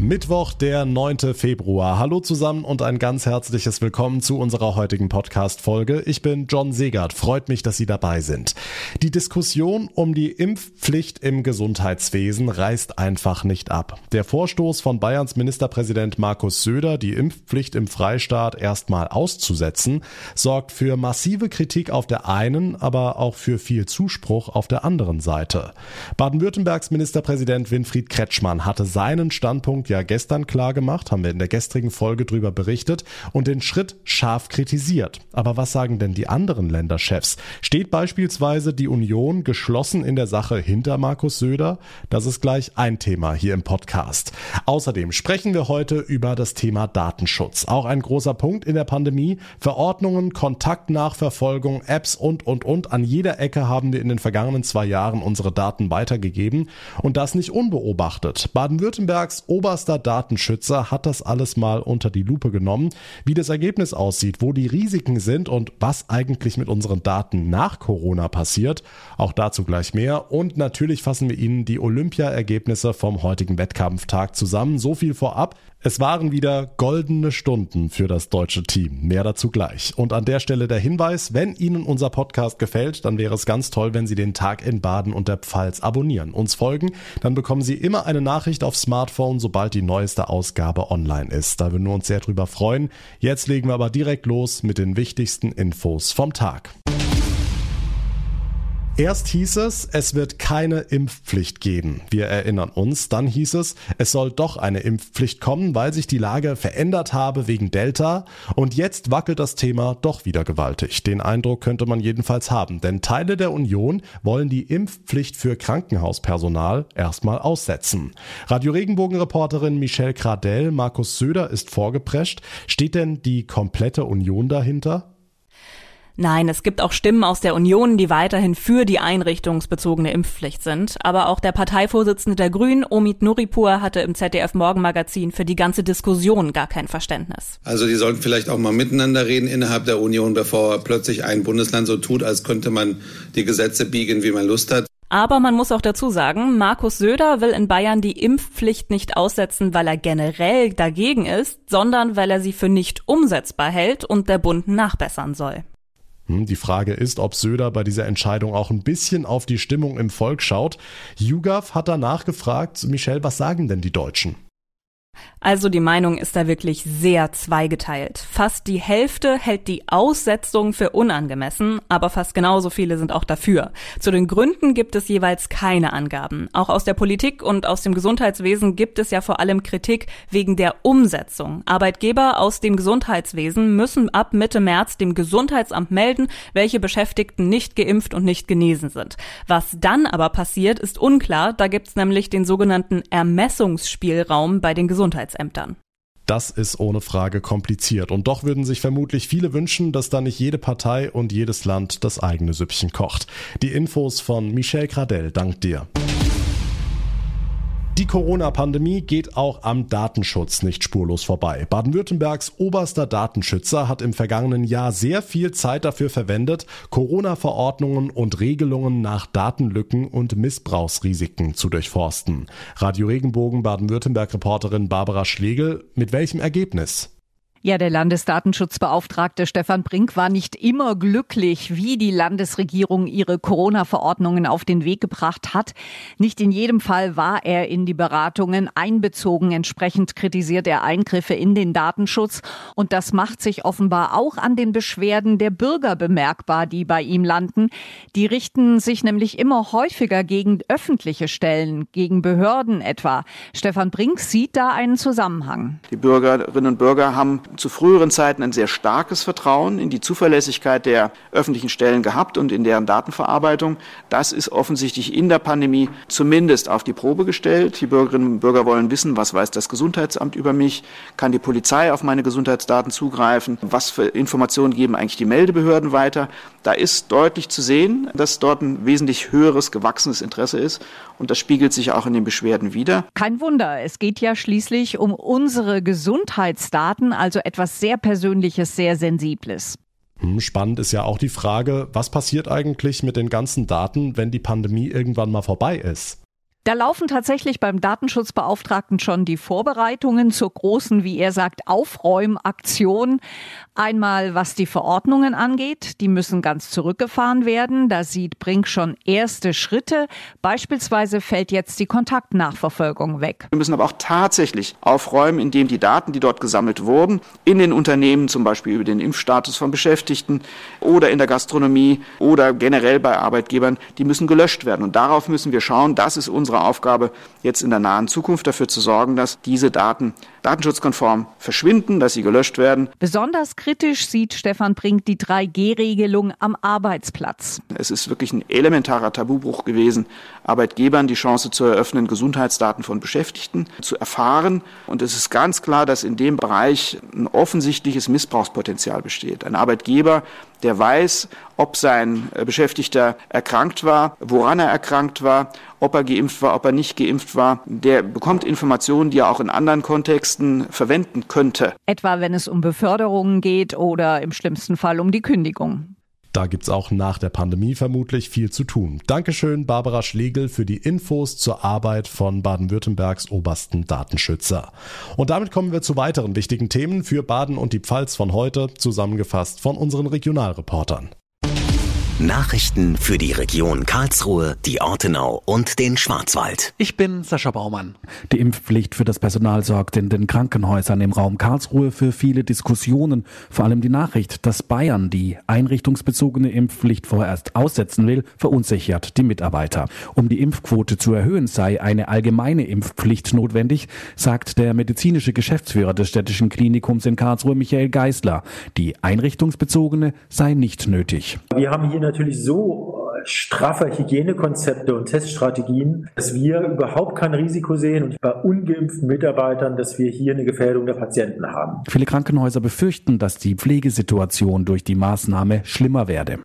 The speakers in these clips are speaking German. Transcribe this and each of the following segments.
Mittwoch, der 9. Februar. Hallo zusammen und ein ganz herzliches Willkommen zu unserer heutigen Podcast-Folge. Ich bin John Segert. Freut mich, dass Sie dabei sind. Die Diskussion um die Impfpflicht im Gesundheitswesen reißt einfach nicht ab. Der Vorstoß von Bayerns Ministerpräsident Markus Söder, die Impfpflicht im Freistaat erstmal auszusetzen, sorgt für massive Kritik auf der einen, aber auch für viel Zuspruch auf der anderen Seite. Baden-Württembergs Ministerpräsident Winfried Kretschmann hatte seinen Standpunkt ja gestern klar gemacht, haben wir in der gestrigen Folge drüber berichtet und den Schritt scharf kritisiert. Aber was sagen denn die anderen Länderchefs? Steht beispielsweise die Union geschlossen in der Sache hinter Markus Söder? Das ist gleich ein Thema hier im Podcast. Außerdem sprechen wir heute über das Thema Datenschutz. Auch ein großer Punkt in der Pandemie. Verordnungen, Kontaktnachverfolgung, Apps und, und, und. An jeder Ecke haben wir in den vergangenen zwei Jahren unsere Daten weitergegeben und das nicht unbeobachtet. Baden-Württembergs Ober oberster Datenschützer hat das alles mal unter die Lupe genommen, wie das Ergebnis aussieht, wo die Risiken sind und was eigentlich mit unseren Daten nach Corona passiert. Auch dazu gleich mehr. Und natürlich fassen wir Ihnen die Olympia-Ergebnisse vom heutigen Wettkampftag zusammen. So viel vorab. Es waren wieder goldene Stunden für das deutsche Team. Mehr dazu gleich. Und an der Stelle der Hinweis, wenn Ihnen unser Podcast gefällt, dann wäre es ganz toll, wenn Sie den Tag in Baden und der Pfalz abonnieren, uns folgen. Dann bekommen Sie immer eine Nachricht auf Smartphone, sobald die neueste Ausgabe online ist. Da würden wir uns sehr drüber freuen. Jetzt legen wir aber direkt los mit den wichtigsten Infos vom Tag. Erst hieß es, es wird keine Impfpflicht geben. Wir erinnern uns. Dann hieß es, es soll doch eine Impfpflicht kommen, weil sich die Lage verändert habe wegen Delta. Und jetzt wackelt das Thema doch wieder gewaltig. Den Eindruck könnte man jedenfalls haben, denn Teile der Union wollen die Impfpflicht für Krankenhauspersonal erstmal aussetzen. Radio Regenbogen-Reporterin Michelle Cradell, Markus Söder ist vorgeprescht. Steht denn die komplette Union dahinter? Nein, es gibt auch Stimmen aus der Union, die weiterhin für die einrichtungsbezogene Impfpflicht sind. Aber auch der Parteivorsitzende der Grünen, Omid Nuripur, hatte im ZDF Morgenmagazin für die ganze Diskussion gar kein Verständnis. Also die sollten vielleicht auch mal miteinander reden innerhalb der Union, bevor plötzlich ein Bundesland so tut, als könnte man die Gesetze biegen, wie man Lust hat. Aber man muss auch dazu sagen, Markus Söder will in Bayern die Impfpflicht nicht aussetzen, weil er generell dagegen ist, sondern weil er sie für nicht umsetzbar hält und der Bund nachbessern soll. Hm, die Frage ist, ob Söder bei dieser Entscheidung auch ein bisschen auf die Stimmung im Volk schaut. YouGov hat danach gefragt, Michelle, was sagen denn die Deutschen? Also die Meinung ist da wirklich sehr zweigeteilt. Fast die Hälfte hält die Aussetzung für unangemessen, aber fast genauso viele sind auch dafür. Zu den Gründen gibt es jeweils keine Angaben. Auch aus der Politik und aus dem Gesundheitswesen gibt es ja vor allem Kritik wegen der Umsetzung. Arbeitgeber aus dem Gesundheitswesen müssen ab Mitte März dem Gesundheitsamt melden, welche Beschäftigten nicht geimpft und nicht genesen sind. Was dann aber passiert, ist unklar. Da gibt es nämlich den sogenannten Ermessungsspielraum bei den Gesundheitswesen. Gesundheitsämtern. Das ist ohne Frage kompliziert. Und doch würden sich vermutlich viele wünschen, dass da nicht jede Partei und jedes Land das eigene Süppchen kocht. Die Infos von Michel Gradell, dank dir. Die Corona-Pandemie geht auch am Datenschutz nicht spurlos vorbei. Baden-Württembergs oberster Datenschützer hat im vergangenen Jahr sehr viel Zeit dafür verwendet, Corona-Verordnungen und Regelungen nach Datenlücken und Missbrauchsrisiken zu durchforsten. Radio Regenbogen Baden-Württemberg-Reporterin Barbara Schlegel, mit welchem Ergebnis? Ja, der Landesdatenschutzbeauftragte Stefan Brink war nicht immer glücklich, wie die Landesregierung ihre Corona-Verordnungen auf den Weg gebracht hat. Nicht in jedem Fall war er in die Beratungen einbezogen. Entsprechend kritisiert er Eingriffe in den Datenschutz. Und das macht sich offenbar auch an den Beschwerden der Bürger bemerkbar, die bei ihm landen. Die richten sich nämlich immer häufiger gegen öffentliche Stellen, gegen Behörden etwa. Stefan Brink sieht da einen Zusammenhang. Die Bürgerinnen und Bürger haben zu früheren Zeiten ein sehr starkes Vertrauen in die Zuverlässigkeit der öffentlichen Stellen gehabt und in deren Datenverarbeitung. Das ist offensichtlich in der Pandemie zumindest auf die Probe gestellt. Die Bürgerinnen und Bürger wollen wissen, was weiß das Gesundheitsamt über mich? Kann die Polizei auf meine Gesundheitsdaten zugreifen? Was für Informationen geben eigentlich die Meldebehörden weiter? Da ist deutlich zu sehen, dass dort ein wesentlich höheres, gewachsenes Interesse ist. Und das spiegelt sich auch in den Beschwerden wider. Kein Wunder. Es geht ja schließlich um unsere Gesundheitsdaten, also etwas sehr Persönliches, sehr Sensibles. Hm, spannend ist ja auch die Frage, was passiert eigentlich mit den ganzen Daten, wenn die Pandemie irgendwann mal vorbei ist? Da laufen tatsächlich beim Datenschutzbeauftragten schon die Vorbereitungen zur großen, wie er sagt, Aufräumaktion. Einmal was die Verordnungen angeht, die müssen ganz zurückgefahren werden. Da sieht Brink schon erste Schritte. Beispielsweise fällt jetzt die Kontaktnachverfolgung weg. Wir müssen aber auch tatsächlich aufräumen, indem die Daten, die dort gesammelt wurden, in den Unternehmen, zum Beispiel über den Impfstatus von Beschäftigten oder in der Gastronomie oder generell bei Arbeitgebern, die müssen gelöscht werden. Und darauf müssen wir schauen. Das ist unsere Aufgabe, jetzt in der nahen Zukunft dafür zu sorgen, dass diese Daten datenschutzkonform verschwinden, dass sie gelöscht werden. Besonders kritisch sieht Stefan Brink die 3G-Regelung am Arbeitsplatz. Es ist wirklich ein elementarer Tabubruch gewesen, Arbeitgebern die Chance zu eröffnen, Gesundheitsdaten von Beschäftigten zu erfahren. Und es ist ganz klar, dass in dem Bereich ein offensichtliches Missbrauchspotenzial besteht. Ein Arbeitgeber, der weiß, ob sein Beschäftigter erkrankt war, woran er erkrankt war, ob er geimpft war, ob er nicht geimpft war, der bekommt Informationen, die er auch in anderen Kontexten verwenden könnte. Etwa wenn es um Beförderungen geht oder im schlimmsten Fall um die Kündigung. Da gibt's auch nach der Pandemie vermutlich viel zu tun. Dankeschön, Barbara Schlegel, für die Infos zur Arbeit von Baden-Württembergs obersten Datenschützer. Und damit kommen wir zu weiteren wichtigen Themen für Baden und die Pfalz von heute, zusammengefasst von unseren Regionalreportern. Nachrichten für die Region Karlsruhe, die Ortenau und den Schwarzwald. Ich bin Sascha Baumann. Die Impfpflicht für das Personal sorgt in den Krankenhäusern im Raum Karlsruhe für viele Diskussionen. Vor allem die Nachricht, dass Bayern die einrichtungsbezogene Impfpflicht vorerst aussetzen will, verunsichert die Mitarbeiter. Um die Impfquote zu erhöhen, sei eine allgemeine Impfpflicht notwendig, sagt der medizinische Geschäftsführer des städtischen Klinikums in Karlsruhe, Michael Geisler. Die einrichtungsbezogene sei nicht nötig. Wir haben hier natürlich so äh, straffe Hygienekonzepte und Teststrategien, dass wir überhaupt kein Risiko sehen und bei ungeimpften Mitarbeitern, dass wir hier eine Gefährdung der Patienten haben. Viele Krankenhäuser befürchten, dass die Pflegesituation durch die Maßnahme schlimmer werde.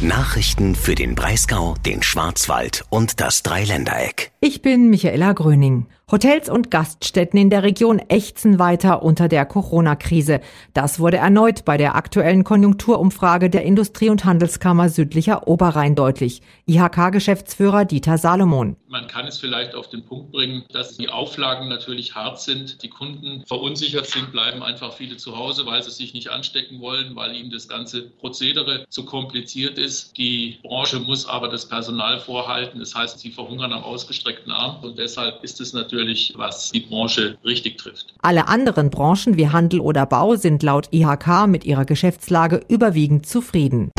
Nachrichten für den Breisgau, den Schwarzwald und das Dreiländereck. Ich bin Michaela Gröning. Hotels und Gaststätten in der Region ächzen weiter unter der Corona-Krise. Das wurde erneut bei der aktuellen Konjunkturumfrage der Industrie- und Handelskammer Südlicher Oberrhein deutlich. IHK-Geschäftsführer Dieter Salomon. Man kann es vielleicht auf den Punkt bringen, dass die Auflagen natürlich hart sind. Die Kunden verunsichert sind, bleiben einfach viele zu Hause, weil sie sich nicht anstecken wollen, weil ihnen das ganze Prozedere zu kompliziert ist. Die Branche muss aber das Personal vorhalten. Das heißt, sie verhungern am ausgestreckten Arm. Und deshalb ist es natürlich, was die Branche richtig trifft. Alle anderen Branchen wie Handel oder Bau sind laut IHK mit ihrer Geschäftslage überwiegend zufrieden.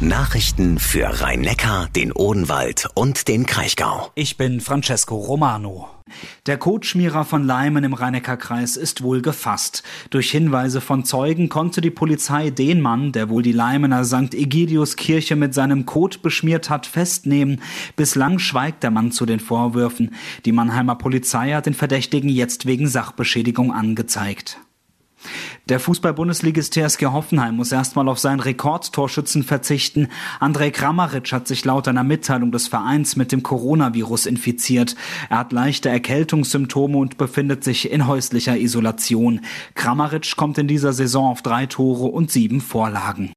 Nachrichten für Rhein-Neckar, den Odenwald und den Kraichgau. Ich bin Francesco Romano. Der Kotschmierer von Leimen im Rhein-Neckar-Kreis ist wohl gefasst. Durch Hinweise von Zeugen konnte die Polizei den Mann, der wohl die Leimener St. Egidius-Kirche mit seinem Kot beschmiert hat, festnehmen. Bislang schweigt der Mann zu den Vorwürfen. Die Mannheimer Polizei hat den Verdächtigen jetzt wegen Sachbeschädigung angezeigt. Der Fußball-Bundesligist TSG Hoffenheim muss erstmal auf seinen Rekordtorschützen verzichten. Andrej Kramaric hat sich laut einer Mitteilung des Vereins mit dem Coronavirus infiziert. Er hat leichte Erkältungssymptome und befindet sich in häuslicher Isolation. Kramaric kommt in dieser Saison auf drei Tore und sieben Vorlagen.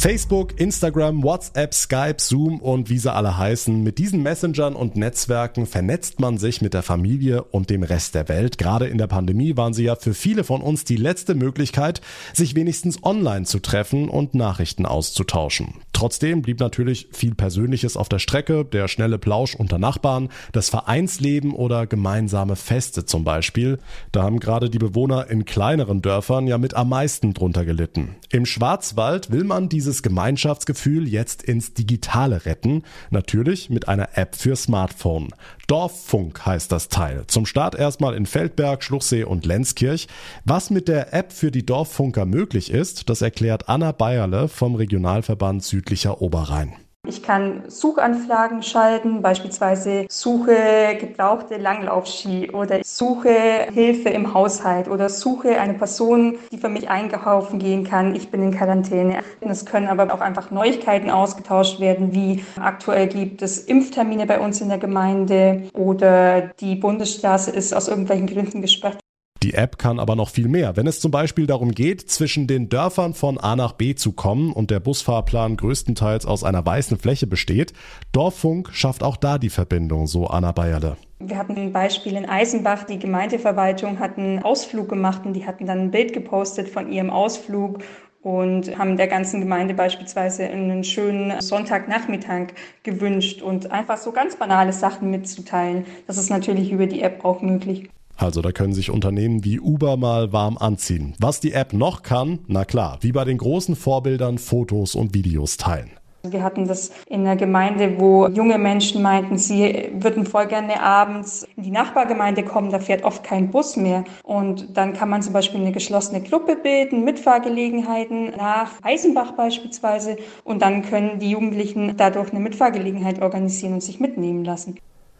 Facebook, Instagram, WhatsApp, Skype, Zoom und wie sie alle heißen. Mit diesen Messengern und Netzwerken vernetzt man sich mit der Familie und dem Rest der Welt. Gerade in der Pandemie waren sie ja für viele von uns die letzte Möglichkeit, sich wenigstens online zu treffen und Nachrichten auszutauschen. Trotzdem blieb natürlich viel Persönliches auf der Strecke, der schnelle Plausch unter Nachbarn, das Vereinsleben oder gemeinsame Feste zum Beispiel. Da haben gerade die Bewohner in kleineren Dörfern ja mit am meisten drunter gelitten. Im Schwarzwald will man dieses Gemeinschaftsgefühl jetzt ins Digitale retten, natürlich mit einer App für Smartphone. Dorffunk heißt das Teil. Zum Start erstmal in Feldberg, Schluchsee und Lenzkirch. Was mit der App für die Dorffunker möglich ist, das erklärt Anna Bayerle vom Regionalverband Süd südlicher Oberrhein. Ich kann Suchanfragen schalten, beispielsweise Suche gebrauchte Langlaufski oder Suche Hilfe im Haushalt oder Suche eine Person, die für mich einkaufen gehen kann. Ich bin in Quarantäne. Es können aber auch einfach Neuigkeiten ausgetauscht werden, wie aktuell gibt es Impftermine bei uns in der Gemeinde oder die Bundesstraße ist aus irgendwelchen Gründen gesperrt. Die App kann aber noch viel mehr. Wenn es zum Beispiel darum geht, zwischen den Dörfern von A nach B zu kommen und der Busfahrplan größtenteils aus einer weißen Fläche besteht, Dorffunk schafft auch da die Verbindung, so Anna Bayerle. Wir hatten ein Beispiel in Eisenbach, die Gemeindeverwaltung hat einen Ausflug gemacht und die hatten dann ein Bild gepostet von ihrem Ausflug und haben der ganzen Gemeinde beispielsweise einen schönen Sonntagnachmittag gewünscht und einfach so ganz banale Sachen mitzuteilen. Das ist natürlich über die App auch möglich. Also da können sich Unternehmen wie Uber mal warm anziehen. Was die App noch kann, na klar, wie bei den großen Vorbildern Fotos und Videos teilen. Wir hatten das in der Gemeinde, wo junge Menschen meinten, sie würden voll gerne abends in die Nachbargemeinde kommen, da fährt oft kein Bus mehr. Und dann kann man zum Beispiel eine geschlossene Gruppe bilden, Mitfahrgelegenheiten nach Eisenbach beispielsweise. Und dann können die Jugendlichen dadurch eine Mitfahrgelegenheit organisieren und sich mitnehmen lassen.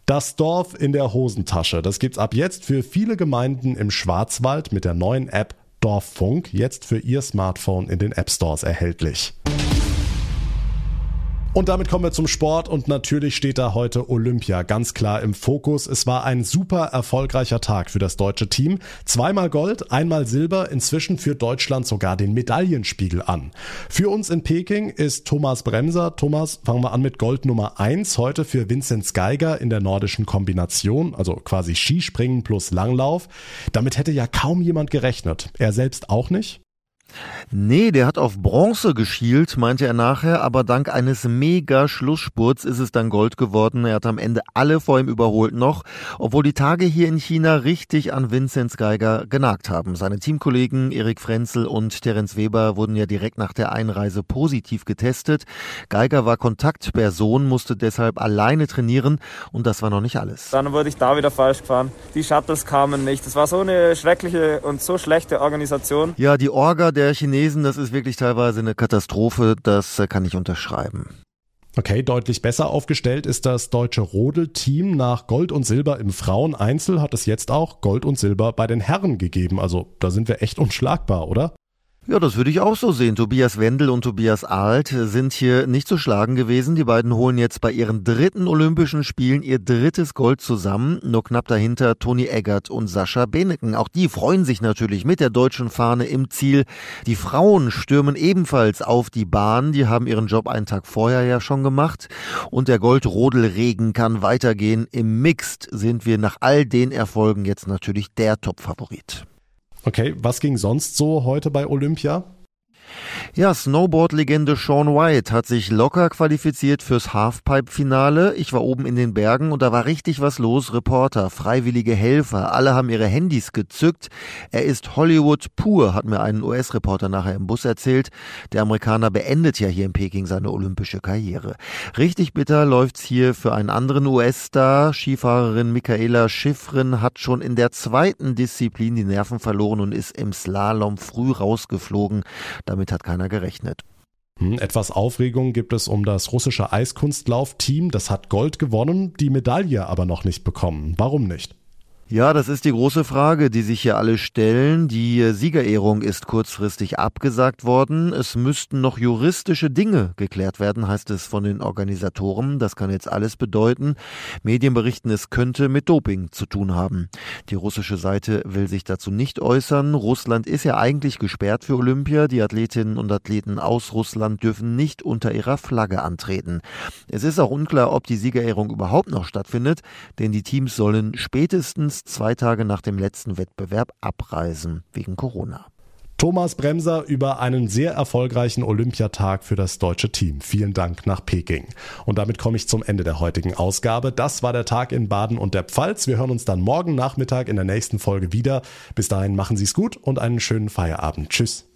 Das Dorf in der Hosentasche, das gibt's ab jetzt für viele Gemeinden im Schwarzwald mit der neuen App Dorffunk, jetzt für Ihr Smartphone in den App Stores erhältlich. Und damit kommen wir zum Sport und natürlich steht da heute Olympia ganz klar im Fokus. Es war ein super erfolgreicher Tag für das deutsche Team. Zweimal Gold, einmal Silber, inzwischen führt Deutschland sogar den Medaillenspiegel an. Für uns in Peking ist Thomas Bremser. Thomas, fangen wir an mit Gold Nummer eins heute für Vinzenz Geiger in der nordischen Kombination, also quasi Skispringen plus Langlauf. Damit hätte ja kaum jemand gerechnet. Er selbst auch nicht? Nee, der hat auf Bronze geschielt, meinte er nachher, aber dank eines mega Schlussspurts ist es dann Gold geworden. Er hat am Ende alle vor ihm überholt noch, obwohl die Tage hier in China richtig an Vinzenz Geiger genagt haben. Seine Teamkollegen Erik Frenzel und Terence Weber wurden ja direkt nach der Einreise positiv getestet. Geiger war Kontaktperson, musste deshalb alleine trainieren und das war noch nicht alles. Dann wurde ich da wieder falsch gefahren. Die Shuttles kamen nicht. Das war so eine schreckliche und so schlechte Organisation. Ja, die Orga der Chinesen, das ist wirklich teilweise eine Katastrophe, das äh, kann ich unterschreiben. Okay, deutlich besser aufgestellt ist das deutsche Rodelteam. Nach Gold und Silber im Fraueneinzel hat es jetzt auch Gold und Silber bei den Herren gegeben. Also da sind wir echt unschlagbar, oder? Ja, das würde ich auch so sehen. Tobias Wendel und Tobias Alt sind hier nicht zu schlagen gewesen. Die beiden holen jetzt bei ihren dritten Olympischen Spielen ihr drittes Gold zusammen. Nur knapp dahinter Toni Eggert und Sascha Beneken. Auch die freuen sich natürlich mit der deutschen Fahne im Ziel. Die Frauen stürmen ebenfalls auf die Bahn. Die haben ihren Job einen Tag vorher ja schon gemacht. Und der Goldrodelregen kann weitergehen. Im Mixed sind wir nach all den Erfolgen jetzt natürlich der Top-Favorit. Okay, was ging sonst so heute bei Olympia? Ja, Snowboard-Legende Sean White hat sich locker qualifiziert fürs Halfpipe-Finale. Ich war oben in den Bergen und da war richtig was los. Reporter, freiwillige Helfer, alle haben ihre Handys gezückt. Er ist Hollywood pur, hat mir ein US-Reporter nachher im Bus erzählt. Der Amerikaner beendet ja hier in Peking seine olympische Karriere. Richtig bitter läuft's hier für einen anderen US-Star. Skifahrerin Michaela Schiffrin hat schon in der zweiten Disziplin die Nerven verloren und ist im Slalom früh rausgeflogen. Damit hat keiner gerechnet. Hm, etwas Aufregung gibt es um das russische Eiskunstlaufteam. Das hat Gold gewonnen, die Medaille aber noch nicht bekommen. Warum nicht? Ja, das ist die große Frage, die sich hier alle stellen. Die Siegerehrung ist kurzfristig abgesagt worden. Es müssten noch juristische Dinge geklärt werden, heißt es von den Organisatoren. Das kann jetzt alles bedeuten. Medien berichten, es könnte mit Doping zu tun haben. Die russische Seite will sich dazu nicht äußern. Russland ist ja eigentlich gesperrt für Olympia. Die Athletinnen und Athleten aus Russland dürfen nicht unter ihrer Flagge antreten. Es ist auch unklar, ob die Siegerehrung überhaupt noch stattfindet, denn die Teams sollen spätestens zwei Tage nach dem letzten Wettbewerb abreisen wegen Corona. Thomas Bremser über einen sehr erfolgreichen Olympiatag für das deutsche Team. Vielen Dank nach Peking. Und damit komme ich zum Ende der heutigen Ausgabe. Das war der Tag in Baden und der Pfalz. Wir hören uns dann morgen Nachmittag in der nächsten Folge wieder. Bis dahin machen Sie es gut und einen schönen Feierabend. Tschüss.